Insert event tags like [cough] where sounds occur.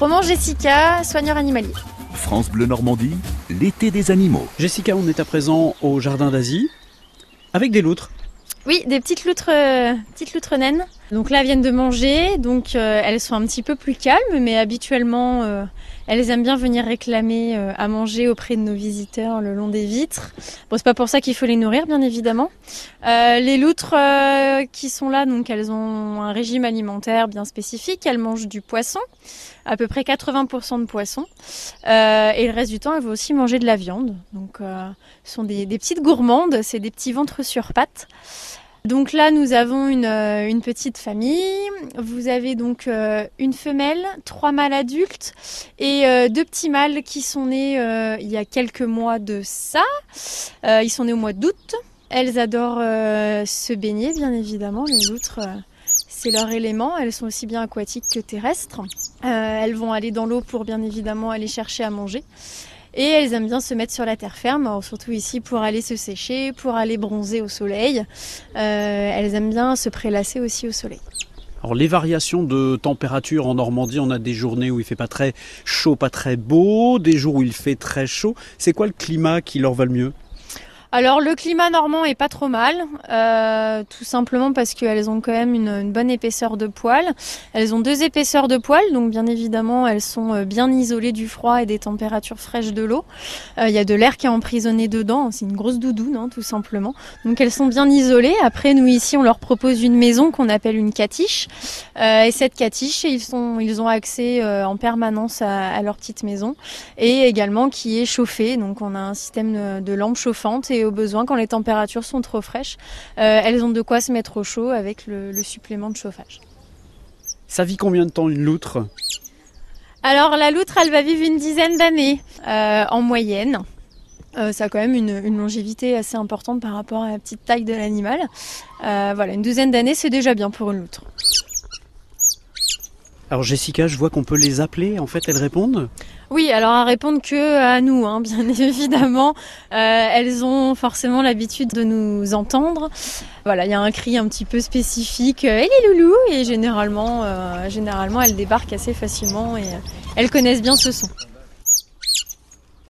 Roman Jessica, soigneur animalier. France Bleu Normandie, l'été des animaux. Jessica, on est à présent au jardin d'Asie avec des loutres. Oui, des petites loutres, euh, petites loutres naines. Donc là, elles viennent de manger, donc euh, elles sont un petit peu plus calmes, mais habituellement, euh, elles aiment bien venir réclamer à manger auprès de nos visiteurs le long des vitres. Bon, c'est pas pour ça qu'il faut les nourrir, bien évidemment. les loutres qui sont là, donc elles ont un régime alimentaire bien spécifique. Elles mangent du poisson, à peu près 80% de poisson, et le reste du temps, elles vont aussi manger de la viande. Donc, ce sont des, des petites gourmandes, c'est des petits ventres sur pattes. Donc là, nous avons une, euh, une, petite famille. Vous avez donc euh, une femelle, trois mâles adultes et euh, deux petits mâles qui sont nés il y a quelques mois de ça. ils sont nés au mois d'août. Elles adorent se baigner, bien évidemment. Les loutres, c'est leur élément. Elles sont aussi bien aquatiques que terrestres. elles vont aller dans l'eau pour bien évidemment aller chercher à manger. Et elles aiment bien se mettre sur la terre ferme, surtout ici pour aller se sécher, pour aller bronzer au soleil. Euh, elles aiment bien se prélasser aussi au soleil. Alors les variations de température en Normandie, on a des journées où il fait pas très chaud, pas très beau, des jours où il fait très chaud. C'est quoi le climat qui leur va le mieux? Alors le climat normand est pas trop mal, euh, tout simplement parce qu'elles ont quand même une, bonne épaisseur de poils. Elles ont deux épaisseurs de poils, donc bien évidemment elles sont euh, bien isolées du froid et des températures fraîches de l'eau. Euh, il y a de l'air qui est emprisonné dedans, c'est une grosse doudoune hein, tout simplement. Donc elles sont bien isolées. Après nous ici on leur propose une maison qu'on appelle une catiche. et cette catiche ils, sont, ils ont accès en permanence à, leur petite maison et également qui est chauffée. Donc on a un système de, lampes chauffantes au besoin, quand les températures sont trop fraîches, euh, elles ont de quoi se mettre au chaud avec le, supplément de chauffage. Ça vit combien de temps une loutre? Alors la loutre, elle va vivre une dizaine d'années euh, en moyenne. Euh, ça a quand même une, longévité assez importante par rapport à la petite taille de l'animal. voilà, une douzaine d'années, c'est déjà bien pour une loutre. Alors Jessica, je vois qu'on peut les appeler, en fait elles répondent Oui, alors à répondre que à nous, hein, bien [laughs] évidemment. Euh, elles ont forcément l'habitude de nous entendre. Voilà, il y a un cri un petit peu spécifique, euh, et les et généralement, euh, généralement elles débarquent assez facilement et elles connaissent bien ce son.